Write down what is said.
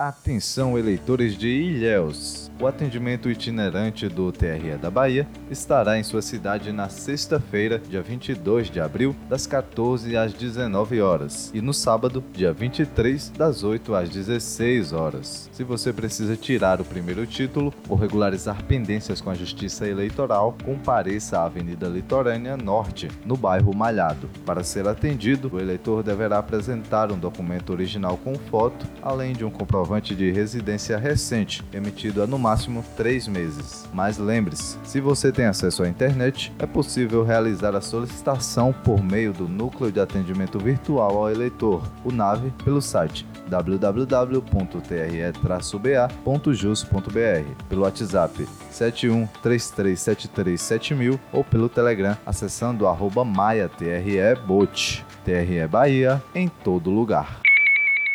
Atenção, eleitores de Ilhéus! O atendimento itinerante do TRE da Bahia estará em sua cidade na sexta-feira, dia 22 de abril, das 14 às 19 horas, e no sábado, dia 23, das 8 às 16 horas. Se você precisa tirar o primeiro título ou regularizar pendências com a Justiça Eleitoral, compareça à Avenida Litorânea Norte, no bairro Malhado. Para ser atendido, o eleitor deverá apresentar um documento original com foto, além de um comprovante de residência recente, emitido no máximo três meses. Mas lembre-se, se você tem acesso à internet, é possível realizar a solicitação por meio do Núcleo de Atendimento Virtual ao Eleitor, o NAVE, pelo site www.tre-ba.jus.br, pelo WhatsApp 7133737000 ou pelo Telegram acessando arroba maia TRE Bot. TRE Bahia em todo lugar.